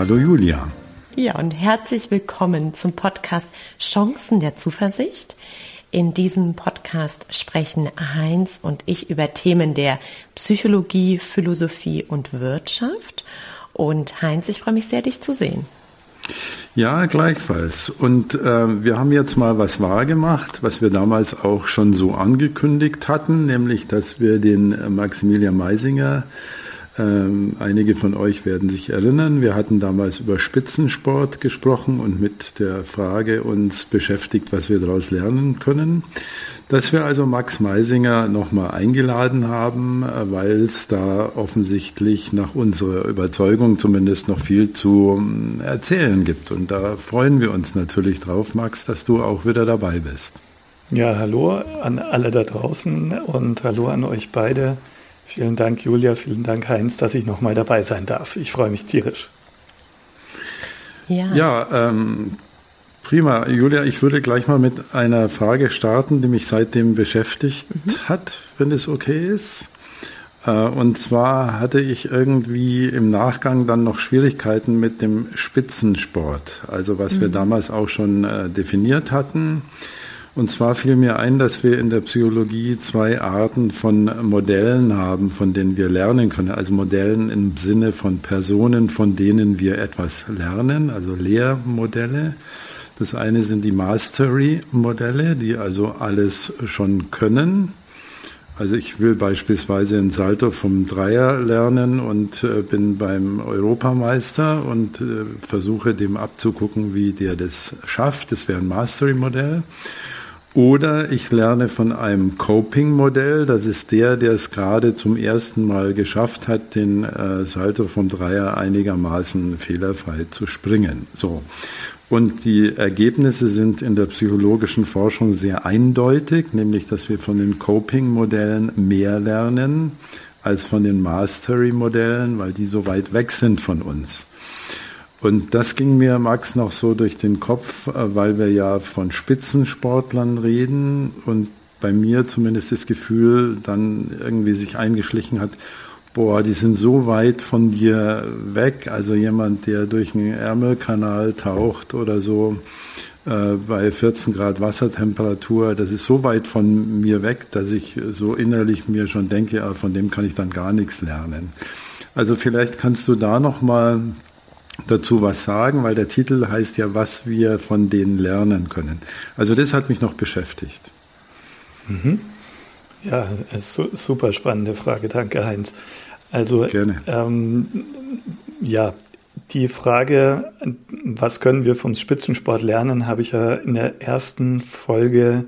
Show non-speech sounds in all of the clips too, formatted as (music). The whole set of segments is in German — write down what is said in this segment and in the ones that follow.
Hallo Julia. Ja, und herzlich willkommen zum Podcast Chancen der Zuversicht. In diesem Podcast sprechen Heinz und ich über Themen der Psychologie, Philosophie und Wirtschaft. Und Heinz, ich freue mich sehr, dich zu sehen. Ja, gleichfalls. Und äh, wir haben jetzt mal was wahrgemacht, was wir damals auch schon so angekündigt hatten, nämlich, dass wir den Maximilian Meisinger ähm, einige von euch werden sich erinnern, wir hatten damals über Spitzensport gesprochen und mit der Frage uns beschäftigt, was wir daraus lernen können. Dass wir also Max Meisinger nochmal eingeladen haben, weil es da offensichtlich nach unserer Überzeugung zumindest noch viel zu ähm, erzählen gibt. Und da freuen wir uns natürlich drauf, Max, dass du auch wieder dabei bist. Ja, hallo an alle da draußen und hallo an euch beide. Vielen Dank, Julia. Vielen Dank, Heinz, dass ich nochmal dabei sein darf. Ich freue mich tierisch. Ja, ja ähm, prima. Julia, ich würde gleich mal mit einer Frage starten, die mich seitdem beschäftigt mhm. hat, wenn es okay ist. Äh, und zwar hatte ich irgendwie im Nachgang dann noch Schwierigkeiten mit dem Spitzensport, also was mhm. wir damals auch schon äh, definiert hatten. Und zwar fiel mir ein, dass wir in der Psychologie zwei Arten von Modellen haben, von denen wir lernen können. Also Modellen im Sinne von Personen, von denen wir etwas lernen, also Lehrmodelle. Das eine sind die Mastery-Modelle, die also alles schon können. Also ich will beispielsweise ein Salto vom Dreier lernen und äh, bin beim Europameister und äh, versuche dem abzugucken, wie der das schafft. Das wäre ein Mastery-Modell. Oder ich lerne von einem Coping-Modell. Das ist der, der es gerade zum ersten Mal geschafft hat, den äh, Salto vom Dreier einigermaßen fehlerfrei zu springen. So. Und die Ergebnisse sind in der psychologischen Forschung sehr eindeutig, nämlich dass wir von den Coping-Modellen mehr lernen als von den Mastery-Modellen, weil die so weit weg sind von uns. Und das ging mir, Max, noch so durch den Kopf, äh, weil wir ja von Spitzensportlern reden und bei mir zumindest das Gefühl dann irgendwie sich eingeschlichen hat, boah, die sind so weit von dir weg. Also jemand, der durch einen Ärmelkanal taucht oder so äh, bei 14 Grad Wassertemperatur, das ist so weit von mir weg, dass ich so innerlich mir schon denke, ja, von dem kann ich dann gar nichts lernen. Also vielleicht kannst du da noch mal dazu was sagen, weil der Titel heißt ja, was wir von denen lernen können. Also das hat mich noch beschäftigt. Mhm. Ja, super spannende Frage. Danke, Heinz. Also, Gerne. Ähm, ja, die Frage, was können wir vom Spitzensport lernen, habe ich ja in der ersten Folge,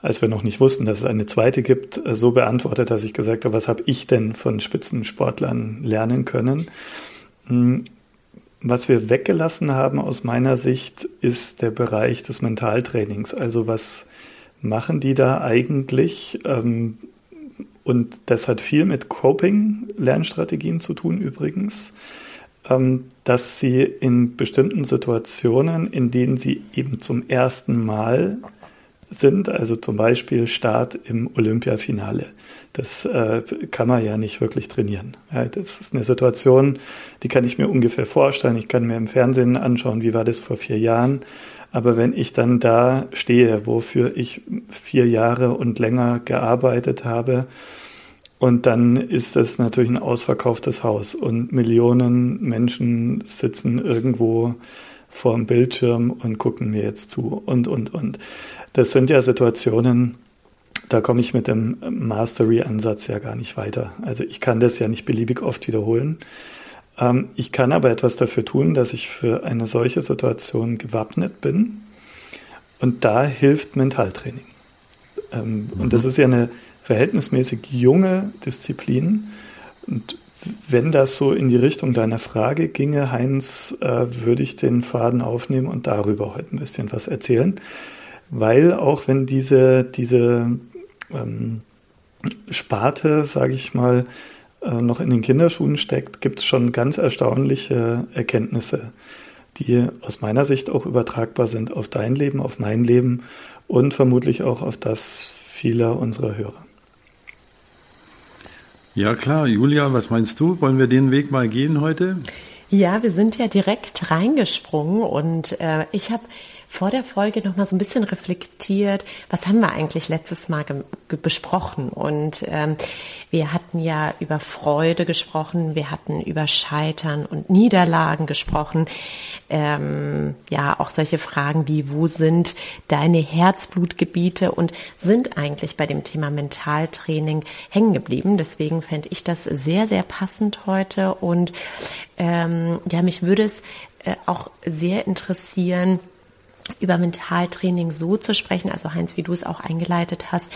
als wir noch nicht wussten, dass es eine zweite gibt, so beantwortet, dass ich gesagt habe, was habe ich denn von Spitzensportlern lernen können? Was wir weggelassen haben aus meiner Sicht ist der Bereich des Mentaltrainings. Also was machen die da eigentlich? Ähm, und das hat viel mit Coping-Lernstrategien zu tun übrigens, ähm, dass sie in bestimmten Situationen, in denen sie eben zum ersten Mal sind, also zum Beispiel Start im Olympiafinale. Das äh, kann man ja nicht wirklich trainieren. Ja, das ist eine Situation, die kann ich mir ungefähr vorstellen. Ich kann mir im Fernsehen anschauen, wie war das vor vier Jahren. Aber wenn ich dann da stehe, wofür ich vier Jahre und länger gearbeitet habe, und dann ist das natürlich ein ausverkauftes Haus und Millionen Menschen sitzen irgendwo vor dem Bildschirm und gucken mir jetzt zu und, und, und. Das sind ja Situationen, da komme ich mit dem Mastery-Ansatz ja gar nicht weiter. Also ich kann das ja nicht beliebig oft wiederholen. Ähm, ich kann aber etwas dafür tun, dass ich für eine solche Situation gewappnet bin. Und da hilft Mentaltraining. Ähm, mhm. Und das ist ja eine verhältnismäßig junge Disziplin. Und wenn das so in die Richtung deiner Frage ginge, Heinz, äh, würde ich den Faden aufnehmen und darüber heute ein bisschen was erzählen. Weil auch wenn diese, diese ähm, Sparte, sage ich mal, äh, noch in den Kinderschuhen steckt, gibt es schon ganz erstaunliche Erkenntnisse, die aus meiner Sicht auch übertragbar sind auf dein Leben, auf mein Leben und vermutlich auch auf das vieler unserer Hörer. Ja klar, Julia, was meinst du? Wollen wir den Weg mal gehen heute? Ja, wir sind ja direkt reingesprungen und äh, ich habe vor der Folge noch mal so ein bisschen reflektiert, was haben wir eigentlich letztes Mal besprochen? Und ähm, wir hatten ja über Freude gesprochen, wir hatten über Scheitern und Niederlagen gesprochen. Ähm, ja, auch solche Fragen wie, wo sind deine Herzblutgebiete und sind eigentlich bei dem Thema Mentaltraining hängen geblieben. Deswegen fände ich das sehr, sehr passend heute. Und ähm, ja, mich würde es äh, auch sehr interessieren, über Mentaltraining so zu sprechen, also Heinz, wie du es auch eingeleitet hast,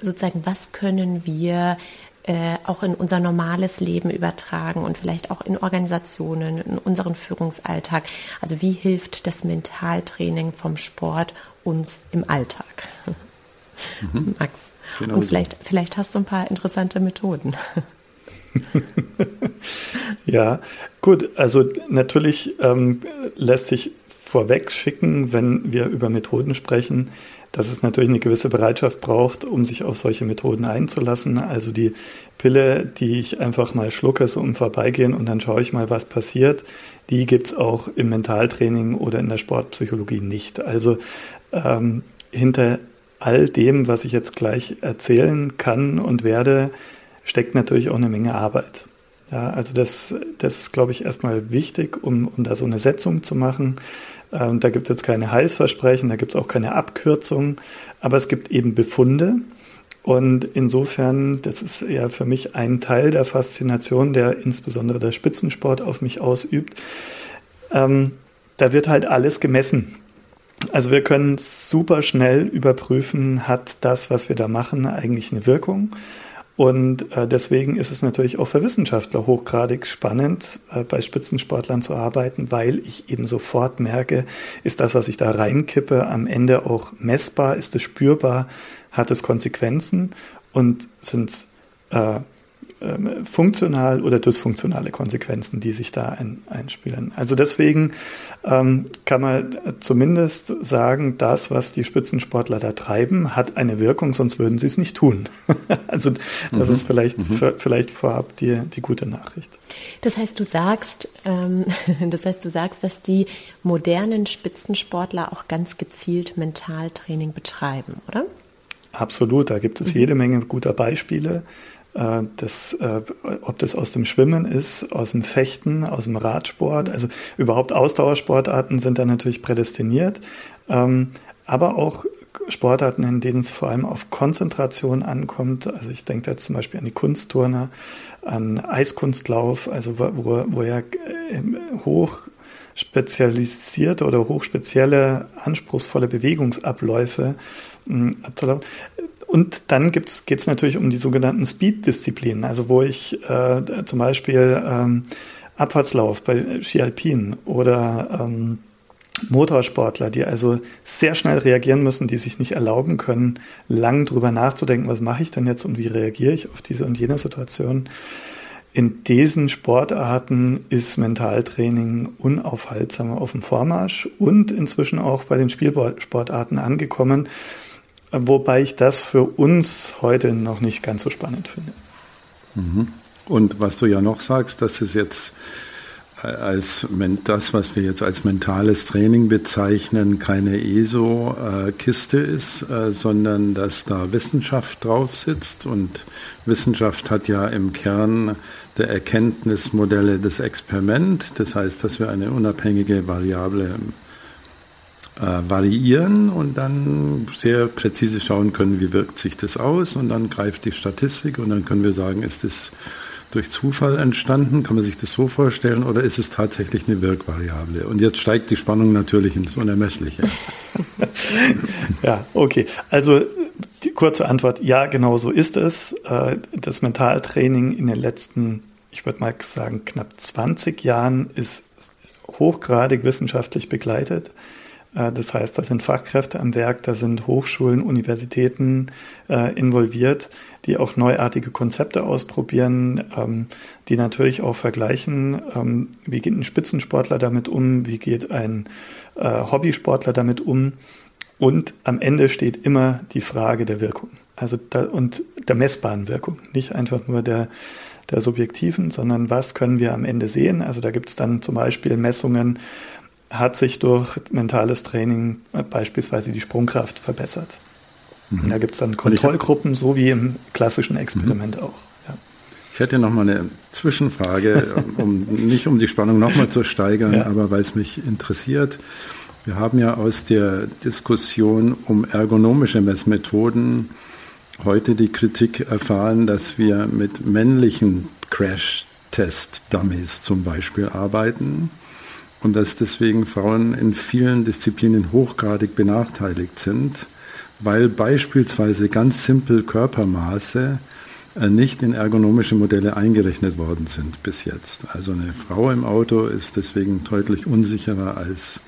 sozusagen, was können wir äh, auch in unser normales Leben übertragen und vielleicht auch in Organisationen, in unseren Führungsalltag. Also wie hilft das Mentaltraining vom Sport uns im Alltag? Mhm. (laughs) Max. Genau und vielleicht, vielleicht hast du ein paar interessante Methoden. (laughs) ja, gut, also natürlich ähm, lässt sich vorweg schicken, wenn wir über Methoden sprechen, dass es natürlich eine gewisse Bereitschaft braucht, um sich auf solche Methoden einzulassen. Also die Pille, die ich einfach mal schlucke, so im Vorbeigehen und dann schaue ich mal, was passiert, die gibt's auch im Mentaltraining oder in der Sportpsychologie nicht. Also ähm, hinter all dem, was ich jetzt gleich erzählen kann und werde, steckt natürlich auch eine Menge Arbeit. Ja, also das, das ist, glaube ich, erstmal wichtig, um, um da so eine Setzung zu machen. Ähm, da gibt es jetzt keine Heilsversprechen, da gibt es auch keine Abkürzung, aber es gibt eben Befunde. Und insofern, das ist ja für mich ein Teil der Faszination, der insbesondere der Spitzensport auf mich ausübt. Ähm, da wird halt alles gemessen. Also wir können super schnell überprüfen, hat das, was wir da machen, eigentlich eine Wirkung? Und äh, deswegen ist es natürlich auch für Wissenschaftler hochgradig spannend, äh, bei Spitzensportlern zu arbeiten, weil ich eben sofort merke, ist das, was ich da reinkippe, am Ende auch messbar, ist es spürbar, hat es Konsequenzen und sind äh, ähm, funktional oder dysfunktionale Konsequenzen, die sich da ein, einspielen. Also deswegen ähm, kann man zumindest sagen, das, was die Spitzensportler da treiben, hat eine Wirkung, sonst würden sie es nicht tun. (laughs) also das mhm. ist vielleicht, mhm. für, vielleicht vorab die, die gute Nachricht. Das heißt, du sagst, ähm, (laughs) das heißt, du sagst, dass die modernen Spitzensportler auch ganz gezielt Mentaltraining betreiben, oder? Absolut, da gibt es mhm. jede Menge guter Beispiele. Äh, das, äh, ob das aus dem Schwimmen ist, aus dem Fechten, aus dem Radsport, also überhaupt Ausdauersportarten sind da natürlich prädestiniert, ähm, aber auch Sportarten, in denen es vor allem auf Konzentration ankommt. Also ich denke da zum Beispiel an die Kunstturner, an Eiskunstlauf, also wo, wo ja äh, hoch spezialisierte oder hochspezielle, anspruchsvolle Bewegungsabläufe hm, abzulaufen. Und dann geht es natürlich um die sogenannten Speed-Disziplinen, also wo ich äh, zum Beispiel ähm, Abfahrtslauf bei Ski Alpin oder ähm, Motorsportler, die also sehr schnell reagieren müssen, die sich nicht erlauben können, lang drüber nachzudenken, was mache ich denn jetzt und wie reagiere ich auf diese und jene Situation. In diesen Sportarten ist Mentaltraining unaufhaltsam auf dem Vormarsch und inzwischen auch bei den Spielsportarten angekommen, wobei ich das für uns heute noch nicht ganz so spannend finde. Mhm. Und was du ja noch sagst, dass es jetzt äh, als das, was wir jetzt als mentales Training bezeichnen, keine ESO-Kiste ist, äh, sondern dass da Wissenschaft drauf sitzt. Und Wissenschaft hat ja im Kern der Erkenntnismodelle das Experiment. Das heißt, dass wir eine unabhängige Variable äh, variieren und dann sehr präzise schauen können, wie wirkt sich das aus und dann greift die Statistik und dann können wir sagen, ist das durch Zufall entstanden? Kann man sich das so vorstellen oder ist es tatsächlich eine Wirkvariable? Und jetzt steigt die Spannung natürlich ins Unermessliche. (laughs) ja, okay. Also die kurze Antwort, ja, genau so ist es. Äh, das Mentaltraining in den letzten, ich würde mal sagen, knapp 20 Jahren ist hochgradig wissenschaftlich begleitet. Äh, das heißt, da sind Fachkräfte am Werk, da sind Hochschulen, Universitäten äh, involviert, die auch neuartige Konzepte ausprobieren, ähm, die natürlich auch vergleichen, ähm, wie geht ein Spitzensportler damit um, wie geht ein äh, Hobbysportler damit um. Und am Ende steht immer die Frage der Wirkung. Also da, und der messbaren Wirkung, nicht einfach nur der, der subjektiven, sondern was können wir am Ende sehen. Also da gibt es dann zum Beispiel Messungen, hat sich durch mentales Training beispielsweise die Sprungkraft verbessert. Mhm. Da gibt es dann Kontrollgruppen, so wie im klassischen Experiment mhm. auch. Ich hätte noch mal eine Zwischenfrage, (laughs) um nicht um die Spannung noch mal zu steigern, ja. aber weil es mich interessiert. Wir haben ja aus der Diskussion um ergonomische Messmethoden heute die Kritik erfahren, dass wir mit männlichen Crash-Test-Dummies zum Beispiel arbeiten und dass deswegen Frauen in vielen Disziplinen hochgradig benachteiligt sind, weil beispielsweise ganz simpel Körpermaße äh, nicht in ergonomische Modelle eingerechnet worden sind bis jetzt. Also eine Frau im Auto ist deswegen deutlich unsicherer als,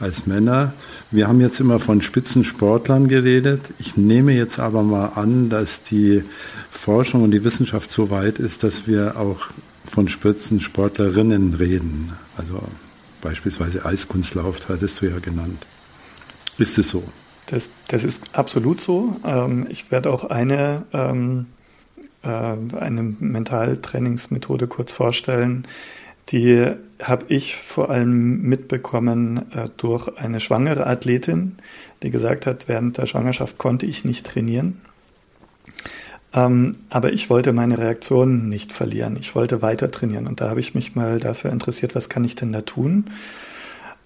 als Männer. Wir haben jetzt immer von Spitzensportlern geredet. Ich nehme jetzt aber mal an, dass die Forschung und die Wissenschaft so weit ist, dass wir auch von Spitzensportlerinnen reden. Also beispielsweise Eiskunstlauf hattest du ja genannt. Ist es so? Das, das ist absolut so. Ähm, ich werde auch eine ähm, äh, eine Mentaltrainingsmethode kurz vorstellen. Die habe ich vor allem mitbekommen äh, durch eine schwangere Athletin, die gesagt hat, während der Schwangerschaft konnte ich nicht trainieren. Ähm, aber ich wollte meine Reaktion nicht verlieren. Ich wollte weiter trainieren. Und da habe ich mich mal dafür interessiert, was kann ich denn da tun?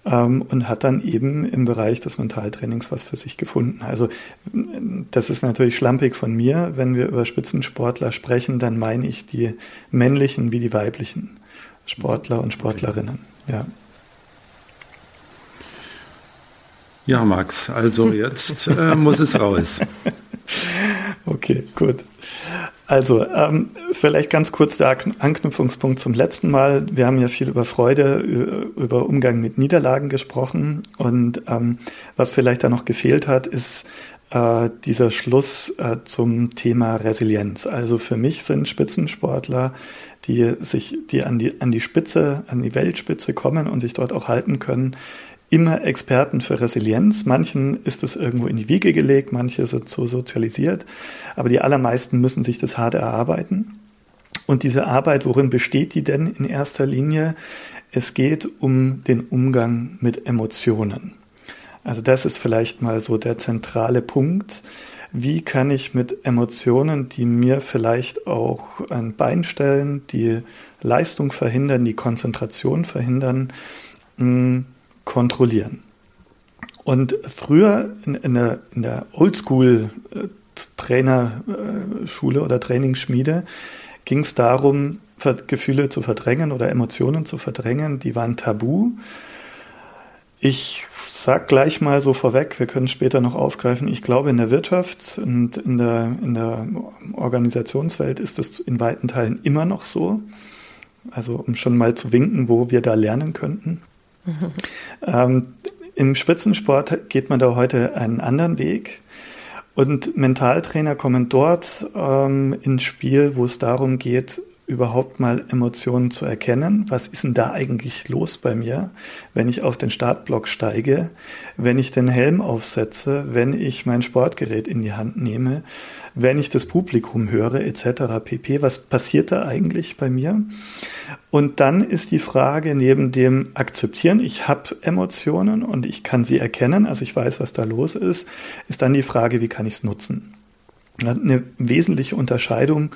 ähm, und hat dann eben im Bereich des Mentaltrainings was für sich gefunden. Also das ist natürlich schlampig von mir. Wenn wir über Spitzensportler sprechen, dann meine ich die männlichen wie die weiblichen Sportler und Sportlerinnen. Ja. Ja, Max, also jetzt äh, muss es raus. (laughs) Okay, gut. Also, ähm, vielleicht ganz kurz der Anknüpfungspunkt zum letzten Mal. Wir haben ja viel über Freude, über Umgang mit Niederlagen gesprochen. Und ähm, was vielleicht da noch gefehlt hat, ist äh, dieser Schluss äh, zum Thema Resilienz. Also für mich sind Spitzensportler, die sich, die an die, an die Spitze, an die Weltspitze kommen und sich dort auch halten können, immer Experten für Resilienz. Manchen ist es irgendwo in die Wiege gelegt, manche sind so sozialisiert, aber die allermeisten müssen sich das hart erarbeiten. Und diese Arbeit, worin besteht die denn in erster Linie? Es geht um den Umgang mit Emotionen. Also das ist vielleicht mal so der zentrale Punkt. Wie kann ich mit Emotionen, die mir vielleicht auch ein Bein stellen, die Leistung verhindern, die Konzentration verhindern, hm, kontrollieren. Und früher in, in der, in der Oldschool-Trainerschule äh, oder Trainingsschmiede ging es darum, Gefühle zu verdrängen oder Emotionen zu verdrängen. Die waren tabu. Ich sag gleich mal so vorweg, wir können später noch aufgreifen. Ich glaube, in der Wirtschaft und in der, in der Organisationswelt ist es in weiten Teilen immer noch so. Also, um schon mal zu winken, wo wir da lernen könnten. Ähm, Im Spitzensport geht man da heute einen anderen Weg. Und Mentaltrainer kommen dort ähm, ins Spiel, wo es darum geht, überhaupt mal Emotionen zu erkennen. Was ist denn da eigentlich los bei mir, wenn ich auf den Startblock steige, wenn ich den Helm aufsetze, wenn ich mein Sportgerät in die Hand nehme, wenn ich das Publikum höre, etc. pp. Was passiert da eigentlich bei mir? Und dann ist die Frage neben dem Akzeptieren, ich habe Emotionen und ich kann sie erkennen, also ich weiß, was da los ist, ist dann die Frage, wie kann ich es nutzen? Eine wesentliche Unterscheidung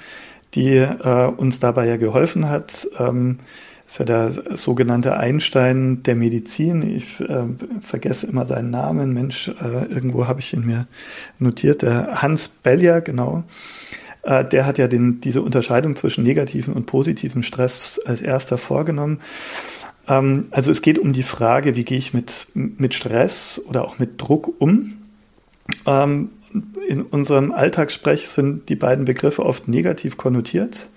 die äh, uns dabei ja geholfen hat. Ähm, ist ja der sogenannte Einstein der Medizin. Ich äh, vergesse immer seinen Namen. Mensch, äh, irgendwo habe ich ihn mir notiert. Der Hans Bellier, genau. Äh, der hat ja den, diese Unterscheidung zwischen negativen und positiven Stress als erster vorgenommen. Ähm, also es geht um die Frage, wie gehe ich mit, mit Stress oder auch mit Druck um? Ähm, in unserem Alltagssprech sind die beiden Begriffe oft negativ konnotiert.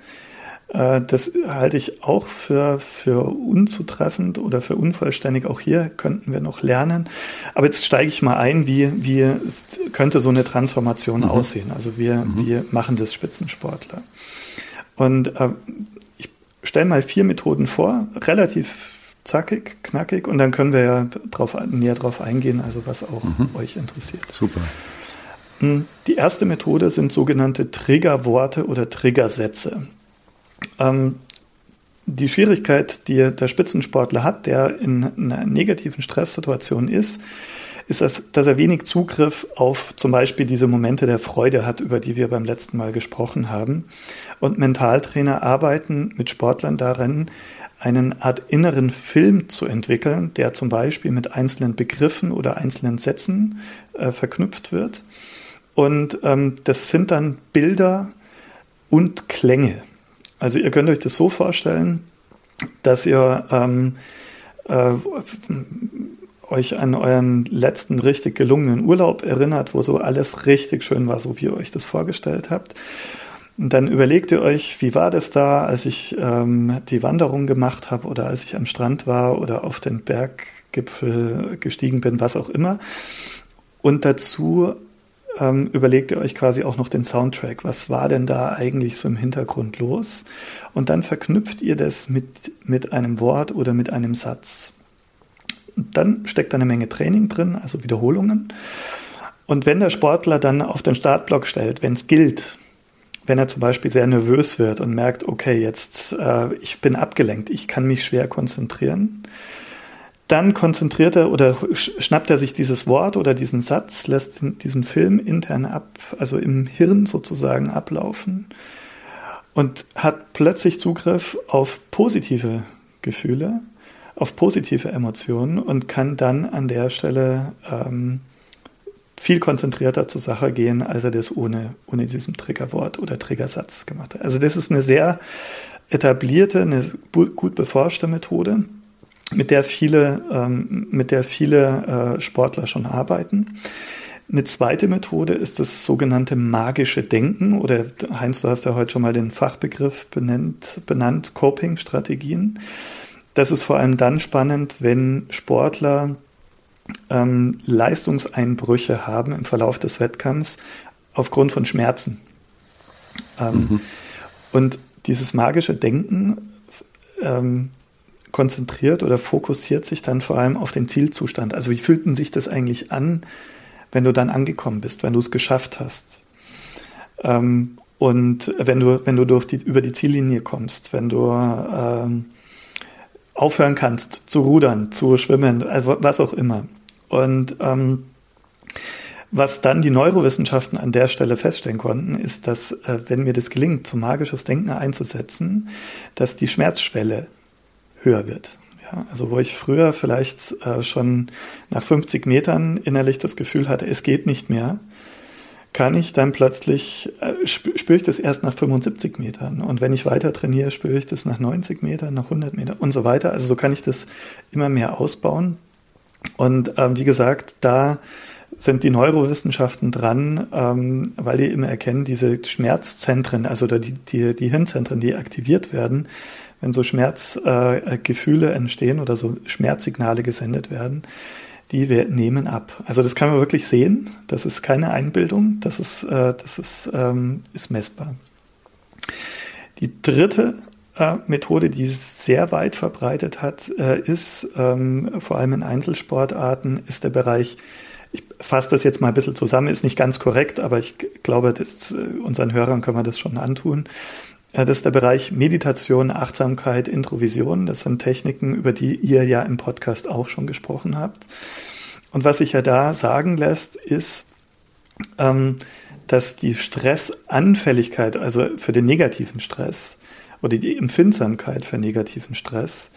Äh, das halte ich auch für, für unzutreffend oder für unvollständig. Auch hier könnten wir noch lernen. Aber jetzt steige ich mal ein, wie, wie könnte so eine Transformation mhm. aussehen. Also wir, mhm. wir machen das Spitzensportler. Und äh, ich stelle mal vier Methoden vor, relativ zackig, knackig, und dann können wir ja drauf, näher drauf eingehen, also was auch mhm. euch interessiert. Super. Die erste Methode sind sogenannte Triggerworte oder Triggersätze. ähm, die Schwierigkeit, die der Spitzensportler hat, der in einer negativen Stresssituation ist, ist, das, dass er wenig Zugriff auf zum Beispiel diese Momente der Freude hat, über die wir beim letzten Mal gesprochen haben. Und Mentaltrainer arbeiten mit Sportlern darin, einen Art inneren Film zu entwickeln, der zum Beispiel mit einzelnen Begriffen oder einzelnen Sätzen äh, verknüpft wird. Und ähm, das sind dann Bilder und Klänge. Also ihr könnt euch das so vorstellen, dass ihr ähm, äh, euch an euren letzten richtig gelungenen Urlaub erinnert, wo so alles richtig schön war, so wie ihr euch das vorgestellt habt. Und dann überlegt ihr euch, wie war das da, als ich ähm, die Wanderung gemacht habe oder als ich am Strand war oder auf den Berggipfel gestiegen bin, was auch immer. Und dazu ähm, überlegt ihr euch quasi auch noch den Soundtrack. Was war denn da eigentlich so im Hintergrund los? Und dann verknüpft ihr das mit, mit einem Wort oder mit einem Satz. Und dann steckt da eine Menge Training drin, also Wiederholungen. Und wenn der Sportler dann auf den Startblock stellt, wenn es gilt, wenn er zum Beispiel sehr nervös wird und merkt, okay, jetzt äh, ich bin abgelenkt, ich kann mich schwer konzentrieren, dann konzentriert er oder schnappt er sich dieses Wort oder diesen Satz, lässt diesen Film intern ab, also im Hirn sozusagen ablaufen und hat plötzlich Zugriff auf positive Gefühle, auf positive Emotionen und kann dann an der Stelle ähm, viel konzentrierter zur Sache gehen, als er das ohne, ohne diesem Triggerwort oder Triggersatz gemacht hat. Also das ist eine sehr etablierte, eine gut beforschte Methode mit der viele, ähm, mit der viele äh, Sportler schon arbeiten. Eine zweite Methode ist das sogenannte magische Denken oder Heinz, du hast ja heute schon mal den Fachbegriff benannt, benannt Coping-Strategien. Das ist vor allem dann spannend, wenn Sportler ähm, Leistungseinbrüche haben im Verlauf des Wettkampfs aufgrund von Schmerzen. Ähm, mhm. Und dieses magische Denken ähm, konzentriert oder fokussiert sich dann vor allem auf den Zielzustand. Also wie fühlt denn sich das eigentlich an, wenn du dann angekommen bist, wenn du es geschafft hast? Ähm, und wenn du, wenn du durch die, über die Ziellinie kommst, wenn du ähm, aufhören kannst zu rudern, zu schwimmen, also was auch immer. Und ähm, was dann die Neurowissenschaften an der Stelle feststellen konnten, ist, dass äh, wenn mir das gelingt, so magisches Denken einzusetzen, dass die Schmerzschwelle höher wird. Ja, also wo ich früher vielleicht äh, schon nach 50 Metern innerlich das Gefühl hatte, es geht nicht mehr, kann ich dann plötzlich, äh, spüre ich das erst nach 75 Metern. Und wenn ich weiter trainiere, spüre ich das nach 90 Metern, nach 100 Metern und so weiter. Also so kann ich das immer mehr ausbauen. Und ähm, wie gesagt, da sind die Neurowissenschaften dran, ähm, weil die immer erkennen, diese Schmerzzentren, also die, die, die Hirnzentren, die aktiviert werden, wenn so Schmerzgefühle äh, entstehen oder so Schmerzsignale gesendet werden, die nehmen ab. Also das kann man wirklich sehen. Das ist keine Einbildung. Das ist, äh, das ist, ähm, ist messbar. Die dritte äh, Methode, die sehr weit verbreitet hat, äh, ist ähm, vor allem in Einzelsportarten, ist der Bereich ich fasse das jetzt mal ein bisschen zusammen, ist nicht ganz korrekt, aber ich glaube, das, äh, unseren Hörern können wir das schon antun. Das ist der Bereich Meditation, Achtsamkeit, Introvision. Das sind Techniken, über die ihr ja im Podcast auch schon gesprochen habt. Und was sich ja da sagen lässt, ist, ähm, dass die Stressanfälligkeit, also für den negativen Stress oder die Empfindsamkeit für negativen Stress,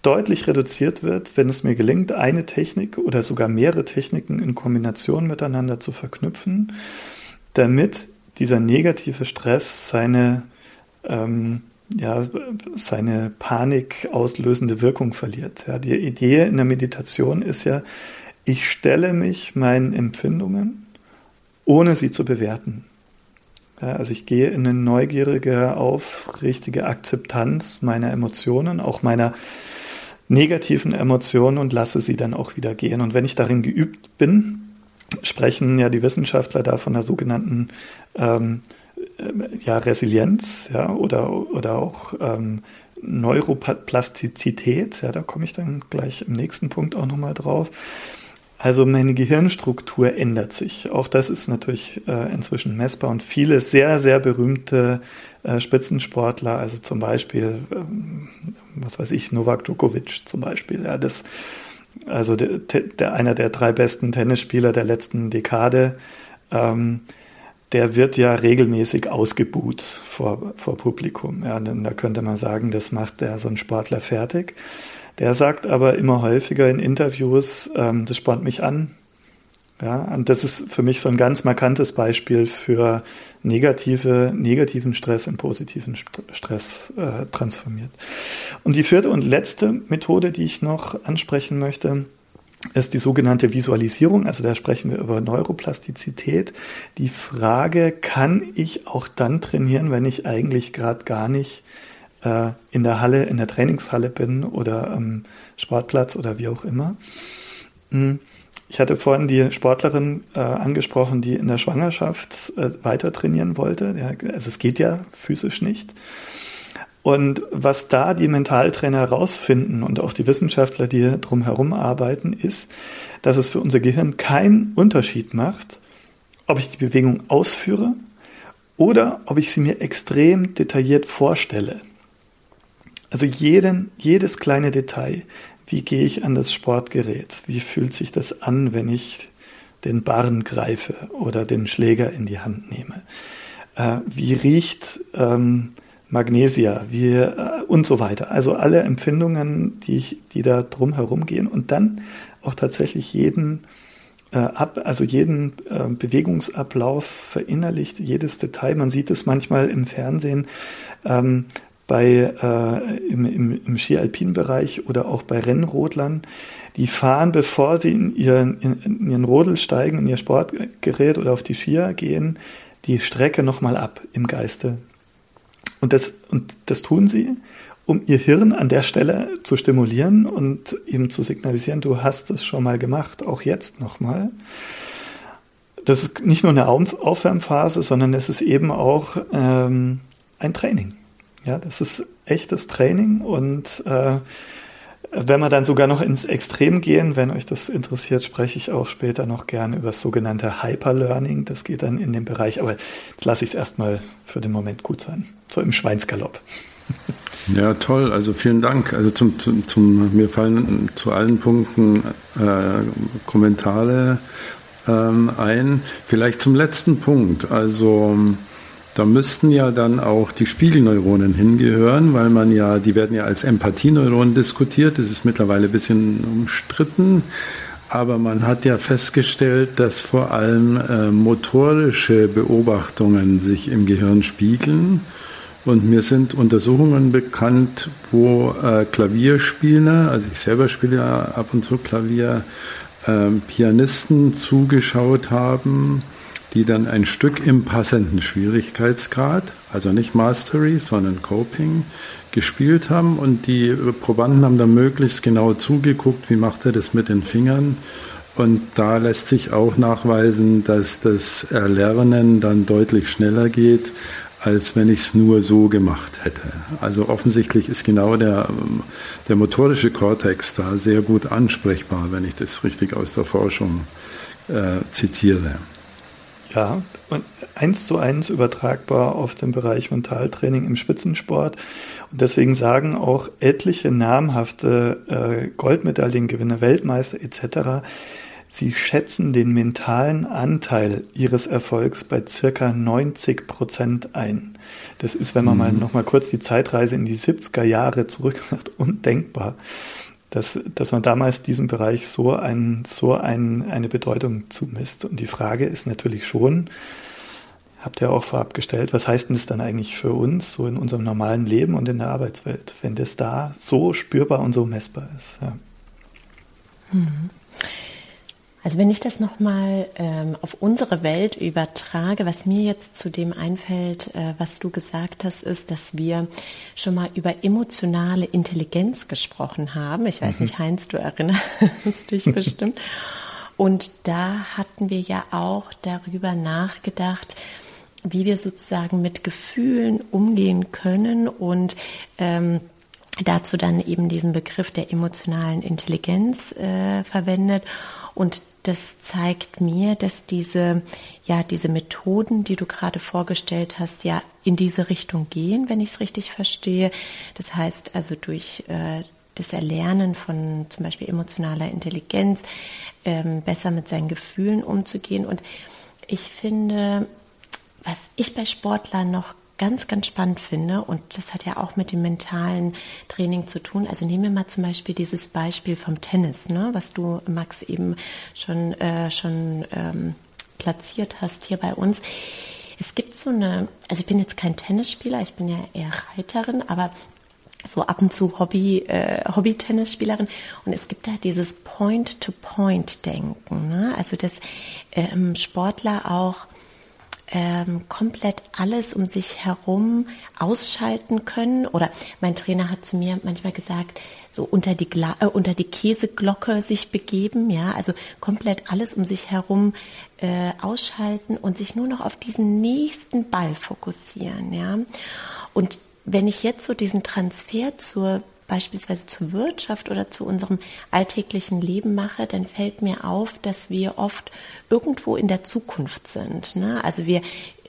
deutlich reduziert wird, wenn es mir gelingt, eine Technik oder sogar mehrere Techniken in Kombination miteinander zu verknüpfen, damit dieser negative Stress seine ähm, ja, seine Panik auslösende Wirkung verliert. Ja, die Idee in der Meditation ist ja, ich stelle mich meinen Empfindungen, ohne sie zu bewerten. Ja, also ich gehe in eine neugierige, aufrichtige Akzeptanz meiner Emotionen, auch meiner negativen Emotionen und lasse sie dann auch wieder gehen. Und wenn ich darin geübt bin, sprechen ja die Wissenschaftler da von der sogenannten ähm, ja, Resilienz ja, oder, oder auch ähm, Neuroplastizität, ja, da komme ich dann gleich im nächsten Punkt auch nochmal drauf. Also meine Gehirnstruktur ändert sich. Auch das ist natürlich äh, inzwischen messbar und viele sehr, sehr berühmte äh, Spitzensportler, also zum Beispiel, ähm, was weiß ich, Novak Djokovic zum Beispiel, ja, das, also der, der, einer der drei besten Tennisspieler der letzten Dekade, ähm, der wird ja regelmäßig ausgebuht vor, vor Publikum. Ja, da könnte man sagen, das macht der so ein Sportler fertig. Der sagt aber immer häufiger in Interviews, ähm, das spornt mich an. Ja, und das ist für mich so ein ganz markantes Beispiel für negative, negativen Stress in positiven Stress äh, transformiert. Und die vierte und letzte Methode, die ich noch ansprechen möchte, ist die sogenannte Visualisierung. Also da sprechen wir über Neuroplastizität. Die Frage, kann ich auch dann trainieren, wenn ich eigentlich gerade gar nicht äh, in der Halle, in der Trainingshalle bin oder am Sportplatz oder wie auch immer? Hm. Ich hatte vorhin die Sportlerin äh, angesprochen, die in der Schwangerschaft äh, weiter trainieren wollte. Ja, also es geht ja physisch nicht. Und was da die Mentaltrainer herausfinden und auch die Wissenschaftler, die drumherum arbeiten, ist, dass es für unser Gehirn keinen Unterschied macht, ob ich die Bewegung ausführe oder ob ich sie mir extrem detailliert vorstelle. Also jeden, jedes kleine Detail. Wie gehe ich an das Sportgerät? Wie fühlt sich das an, wenn ich den Barren greife oder den Schläger in die Hand nehme? Äh, wie riecht ähm, Magnesia wie, äh, und so weiter. Also alle Empfindungen, die, ich, die da drumherum gehen und dann auch tatsächlich jeden äh, ab, also jeden äh, Bewegungsablauf verinnerlicht, jedes Detail. Man sieht es manchmal im Fernsehen ähm, bei äh, im, im, im Ski-Alpin-Bereich oder auch bei Rennrodlern. Die fahren, bevor sie in ihren, in ihren Rodel steigen, in ihr Sportgerät oder auf die Skier gehen, die Strecke nochmal ab im Geiste und das, und das tun sie, um ihr Hirn an der Stelle zu stimulieren und ihm zu signalisieren, du hast es schon mal gemacht, auch jetzt nochmal. Das ist nicht nur eine Aufwärmphase, sondern es ist eben auch ähm, ein Training. Ja, das ist echtes Training und äh, wenn wir dann sogar noch ins Extrem gehen, wenn euch das interessiert, spreche ich auch später noch gerne über das sogenannte Hyperlearning. Das geht dann in den Bereich, aber jetzt lasse ich es erstmal für den Moment gut sein. So im Schweinsgalopp. Ja, toll. Also vielen Dank. Also zum, zum, zum mir fallen zu allen Punkten äh, Kommentare ähm, ein. Vielleicht zum letzten Punkt. Also da müssten ja dann auch die Spiegelneuronen hingehören, weil man ja, die werden ja als Empathieneuronen diskutiert. Das ist mittlerweile ein bisschen umstritten. Aber man hat ja festgestellt, dass vor allem äh, motorische Beobachtungen sich im Gehirn spiegeln. Und mir sind Untersuchungen bekannt, wo äh, Klavierspieler, also ich selber spiele ja ab und zu Klavier, äh, Pianisten zugeschaut haben, die dann ein Stück im passenden Schwierigkeitsgrad, also nicht Mastery, sondern Coping, gespielt haben und die Probanden haben dann möglichst genau zugeguckt, wie macht er das mit den Fingern. Und da lässt sich auch nachweisen, dass das Erlernen dann deutlich schneller geht, als wenn ich es nur so gemacht hätte. Also offensichtlich ist genau der, der motorische Kortex da sehr gut ansprechbar, wenn ich das richtig aus der Forschung äh, zitiere. Ja, und eins zu eins übertragbar auf den Bereich Mentaltraining im Spitzensport. Und deswegen sagen auch etliche namhafte äh, Goldmedaillengewinner, Weltmeister etc., sie schätzen den mentalen Anteil ihres Erfolgs bei circa 90 Prozent ein. Das ist, wenn man mhm. mal noch mal kurz die Zeitreise in die 70er Jahre zurückmacht, (laughs) undenkbar dass, dass man damals diesem Bereich so, ein, so ein, eine Bedeutung zumisst. Und die Frage ist natürlich schon, habt ihr auch vorab gestellt, was heißt denn das dann eigentlich für uns, so in unserem normalen Leben und in der Arbeitswelt, wenn das da so spürbar und so messbar ist? Ja. Mhm. Also wenn ich das nochmal ähm, auf unsere Welt übertrage, was mir jetzt zu dem einfällt, äh, was du gesagt hast, ist, dass wir schon mal über emotionale Intelligenz gesprochen haben. Ich weiß mhm. nicht, Heinz, du erinnerst (laughs) dich bestimmt. Und da hatten wir ja auch darüber nachgedacht, wie wir sozusagen mit Gefühlen umgehen können und ähm, dazu dann eben diesen Begriff der emotionalen Intelligenz äh, verwendet. Und das zeigt mir, dass diese, ja, diese Methoden, die du gerade vorgestellt hast, ja in diese Richtung gehen, wenn ich es richtig verstehe. Das heißt also durch äh, das Erlernen von zum Beispiel emotionaler Intelligenz, ähm, besser mit seinen Gefühlen umzugehen. Und ich finde, was ich bei Sportlern noch ganz, ganz spannend finde, und das hat ja auch mit dem mentalen Training zu tun. Also nehmen wir mal zum Beispiel dieses Beispiel vom Tennis, ne, was du, Max, eben schon, äh, schon ähm, platziert hast hier bei uns. Es gibt so eine, also ich bin jetzt kein Tennisspieler, ich bin ja eher Reiterin, aber so ab und zu Hobby, äh, Hobby-Tennisspielerin. Und es gibt da dieses Point-to-Point-Denken. Ne? Also, dass ähm, Sportler auch ähm, komplett alles um sich herum ausschalten können. Oder mein Trainer hat zu mir manchmal gesagt, so unter die, Gla äh, unter die Käseglocke sich begeben, ja, also komplett alles um sich herum äh, ausschalten und sich nur noch auf diesen nächsten Ball fokussieren, ja. Und wenn ich jetzt so diesen Transfer zur beispielsweise zur Wirtschaft oder zu unserem alltäglichen Leben mache, dann fällt mir auf, dass wir oft irgendwo in der Zukunft sind. Ne? Also wir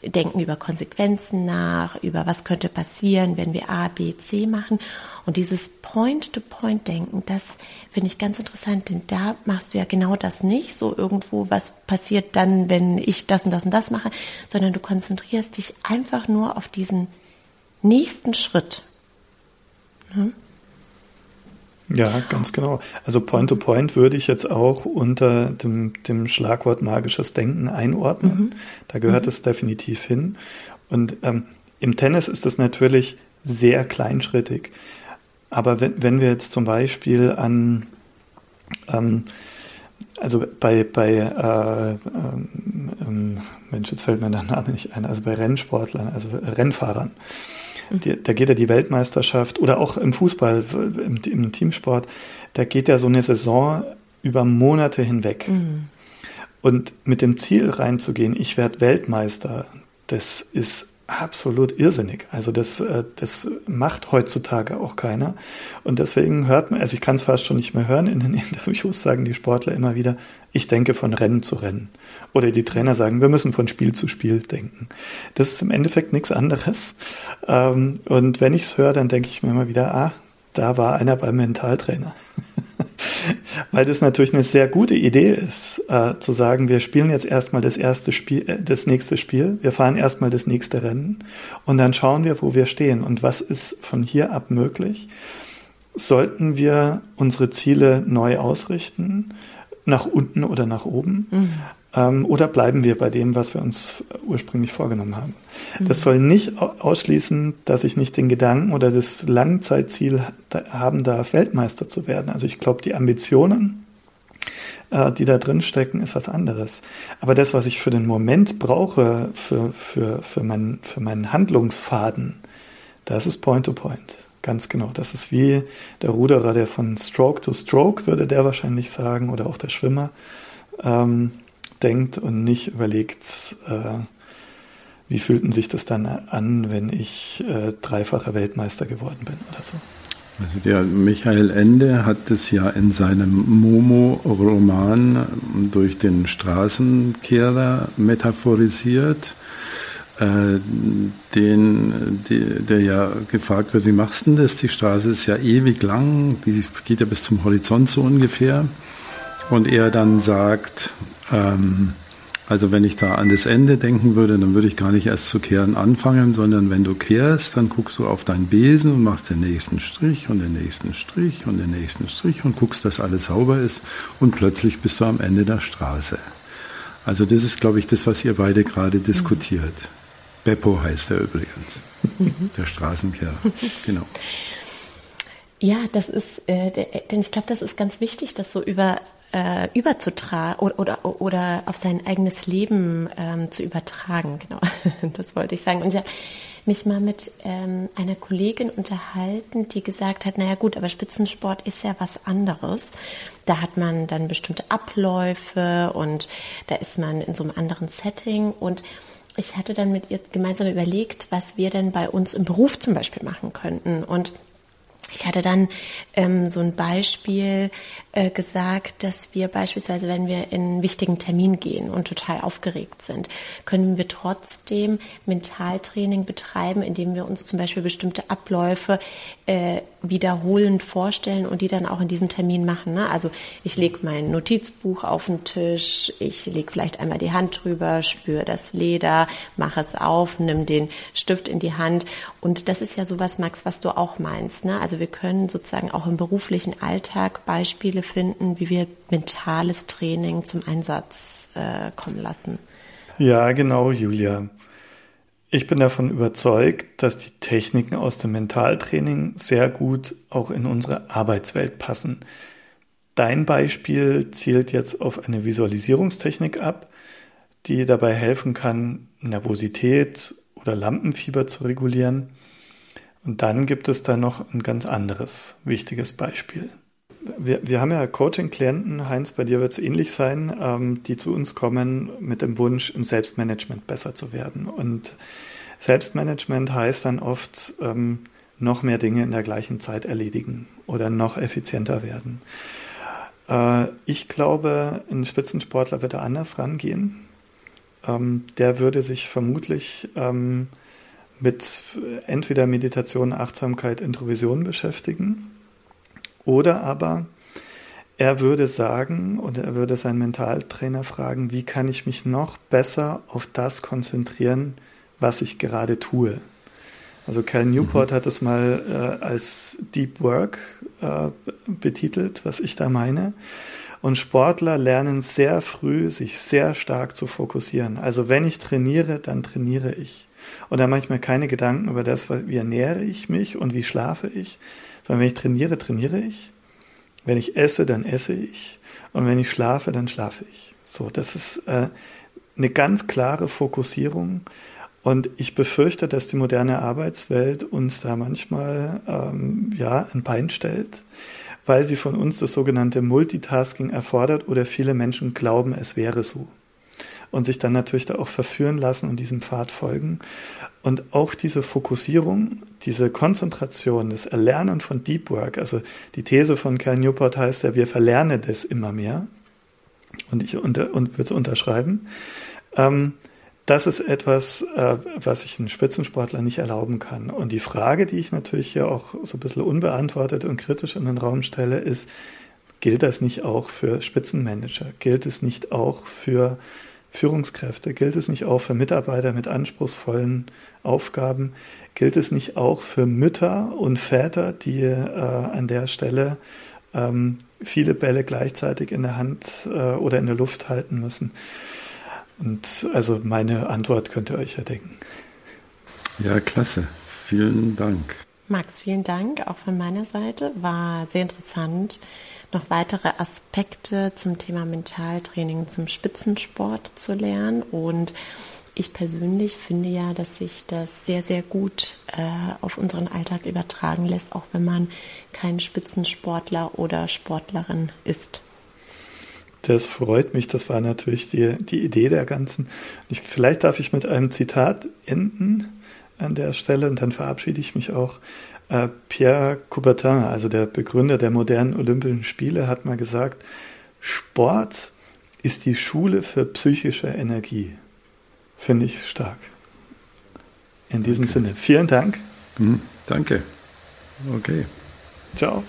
denken über Konsequenzen nach, über was könnte passieren, wenn wir A, B, C machen. Und dieses Point-to-Point-Denken, das finde ich ganz interessant, denn da machst du ja genau das nicht, so irgendwo, was passiert dann, wenn ich das und das und das mache, sondern du konzentrierst dich einfach nur auf diesen nächsten Schritt. Hm? Ja, ganz genau. Also Point-to-Point -point würde ich jetzt auch unter dem, dem Schlagwort magisches Denken einordnen. Mhm. Da gehört mhm. es definitiv hin. Und ähm, im Tennis ist es natürlich sehr kleinschrittig. Aber wenn, wenn wir jetzt zum Beispiel an, ähm, also bei, bei äh, ähm, ähm Mensch, jetzt fällt mir der Name nicht ein, also bei Rennsportlern, also Rennfahrern, die, da geht ja die Weltmeisterschaft oder auch im Fußball, im, im Teamsport, da geht ja so eine Saison über Monate hinweg. Mhm. Und mit dem Ziel reinzugehen, ich werde Weltmeister, das ist absolut irrsinnig. Also das, äh, das macht heutzutage auch keiner. Und deswegen hört man, also ich kann es fast schon nicht mehr hören, in den (laughs) Interviews sagen die Sportler immer wieder, ich denke von Rennen zu Rennen. Oder die Trainer sagen, wir müssen von Spiel zu Spiel denken. Das ist im Endeffekt nichts anderes. Ähm, und wenn ich es höre, dann denke ich mir immer wieder, ah, da war einer beim Mentaltrainer. (laughs) (laughs) Weil das natürlich eine sehr gute Idee ist, äh, zu sagen, wir spielen jetzt erstmal das erste Spiel, äh, das nächste Spiel, wir fahren erstmal das nächste Rennen und dann schauen wir, wo wir stehen und was ist von hier ab möglich. Sollten wir unsere Ziele neu ausrichten, nach unten oder nach oben? Mhm. Ähm, oder bleiben wir bei dem, was wir uns ursprünglich vorgenommen haben? Mhm. Das soll nicht ausschließen, dass ich nicht den Gedanken oder das Langzeitziel haben darf, Weltmeister zu werden. Also ich glaube, die Ambitionen, äh, die da drin stecken, ist was anderes. Aber das, was ich für den Moment brauche, für, für, für, mein, für meinen Handlungsfaden, das ist Point-to-Point. -Point. Ganz genau. Das ist wie der Ruderer, der von Stroke to Stroke, würde der wahrscheinlich sagen, oder auch der Schwimmer. Ähm, denkt und nicht überlegt, äh, wie fühlten sich das dann an, wenn ich äh, dreifacher Weltmeister geworden bin oder so. Also der Michael Ende hat es ja in seinem Momo-Roman durch den Straßenkehrer metaphorisiert, äh, den, die, der ja gefragt wird, wie machst du denn das? Die Straße ist ja ewig lang, die geht ja bis zum Horizont so ungefähr. Und er dann sagt, ähm, also wenn ich da an das Ende denken würde, dann würde ich gar nicht erst zu kehren anfangen, sondern wenn du kehrst, dann guckst du auf deinen Besen und machst den nächsten Strich und den nächsten Strich und den nächsten Strich und guckst, dass alles sauber ist und plötzlich bist du am Ende der Straße. Also das ist, glaube ich, das, was ihr beide gerade diskutiert. Beppo heißt er übrigens, mhm. der Straßenkehrer. Genau. Ja, das ist, äh, denn ich glaube, das ist ganz wichtig, das so über äh, überzutragen oder, oder, oder auf sein eigenes Leben ähm, zu übertragen. Genau, (laughs) das wollte ich sagen. Und ich habe mich mal mit ähm, einer Kollegin unterhalten, die gesagt hat, naja gut, aber Spitzensport ist ja was anderes. Da hat man dann bestimmte Abläufe und da ist man in so einem anderen Setting und ich hatte dann mit ihr gemeinsam überlegt, was wir denn bei uns im Beruf zum Beispiel machen könnten. Und ich hatte dann ähm, so ein Beispiel äh, gesagt, dass wir beispielsweise, wenn wir in einen wichtigen Termin gehen und total aufgeregt sind, können wir trotzdem Mentaltraining betreiben, indem wir uns zum Beispiel bestimmte Abläufe äh, wiederholend vorstellen und die dann auch in diesem Termin machen. Ne? Also ich lege mein Notizbuch auf den Tisch, ich lege vielleicht einmal die Hand drüber, spüre das Leder, mache es auf, nimm den Stift in die Hand. Und das ist ja sowas, Max, was du auch meinst. Ne? Also wir können sozusagen auch im beruflichen Alltag Beispiele finden, wie wir mentales Training zum Einsatz äh, kommen lassen. Ja, genau, Julia. Ich bin davon überzeugt, dass die Techniken aus dem Mentaltraining sehr gut auch in unsere Arbeitswelt passen. Dein Beispiel zielt jetzt auf eine Visualisierungstechnik ab, die dabei helfen kann, Nervosität oder Lampenfieber zu regulieren. Und dann gibt es da noch ein ganz anderes wichtiges Beispiel. Wir, wir haben ja Coaching-Klienten, Heinz, bei dir wird es ähnlich sein, ähm, die zu uns kommen mit dem Wunsch, im Selbstmanagement besser zu werden. Und Selbstmanagement heißt dann oft, ähm, noch mehr Dinge in der gleichen Zeit erledigen oder noch effizienter werden. Äh, ich glaube, ein Spitzensportler wird da anders rangehen. Ähm, der würde sich vermutlich ähm, mit entweder Meditation, Achtsamkeit, Introvision beschäftigen oder aber er würde sagen oder er würde seinen Mentaltrainer fragen, wie kann ich mich noch besser auf das konzentrieren, was ich gerade tue. Also Cal Newport mhm. hat es mal äh, als Deep Work äh, betitelt, was ich da meine. Und Sportler lernen sehr früh, sich sehr stark zu fokussieren. Also wenn ich trainiere, dann trainiere ich. Und da mache ich mir keine Gedanken über das, wie ernähre ich mich und wie schlafe ich, sondern wenn ich trainiere, trainiere ich. Wenn ich esse, dann esse ich. Und wenn ich schlafe, dann schlafe ich. So, das ist äh, eine ganz klare Fokussierung. Und ich befürchte, dass die moderne Arbeitswelt uns da manchmal ähm, ja ein Bein stellt, weil sie von uns das sogenannte Multitasking erfordert oder viele Menschen glauben, es wäre so und sich dann natürlich da auch verführen lassen und diesem Pfad folgen. Und auch diese Fokussierung, diese Konzentration, das Erlernen von Deep Work, also die These von Cal Newport heißt ja, wir verlernen das immer mehr. Und ich unter, und würde es unterschreiben. Ähm, das ist etwas, äh, was ich einem Spitzensportler nicht erlauben kann. Und die Frage, die ich natürlich hier auch so ein bisschen unbeantwortet und kritisch in den Raum stelle, ist, gilt das nicht auch für Spitzenmanager? Gilt es nicht auch für Führungskräfte? Gilt es nicht auch für Mitarbeiter mit anspruchsvollen Aufgaben? Gilt es nicht auch für Mütter und Väter, die äh, an der Stelle ähm, viele Bälle gleichzeitig in der Hand äh, oder in der Luft halten müssen? Und also meine Antwort könnt ihr euch ja denken. Ja, klasse. Vielen Dank. Max, vielen Dank auch von meiner Seite. War sehr interessant noch weitere Aspekte zum Thema Mentaltraining, zum Spitzensport zu lernen. Und ich persönlich finde ja, dass sich das sehr, sehr gut äh, auf unseren Alltag übertragen lässt, auch wenn man kein Spitzensportler oder Sportlerin ist. Das freut mich. Das war natürlich die, die Idee der ganzen. Ich, vielleicht darf ich mit einem Zitat enden an der Stelle und dann verabschiede ich mich auch. Äh, Pierre Coubertin, also der Begründer der modernen Olympischen Spiele, hat mal gesagt, Sport ist die Schule für psychische Energie. Finde ich stark. In diesem Sinne, vielen Dank. Mhm, danke. Okay. Ciao.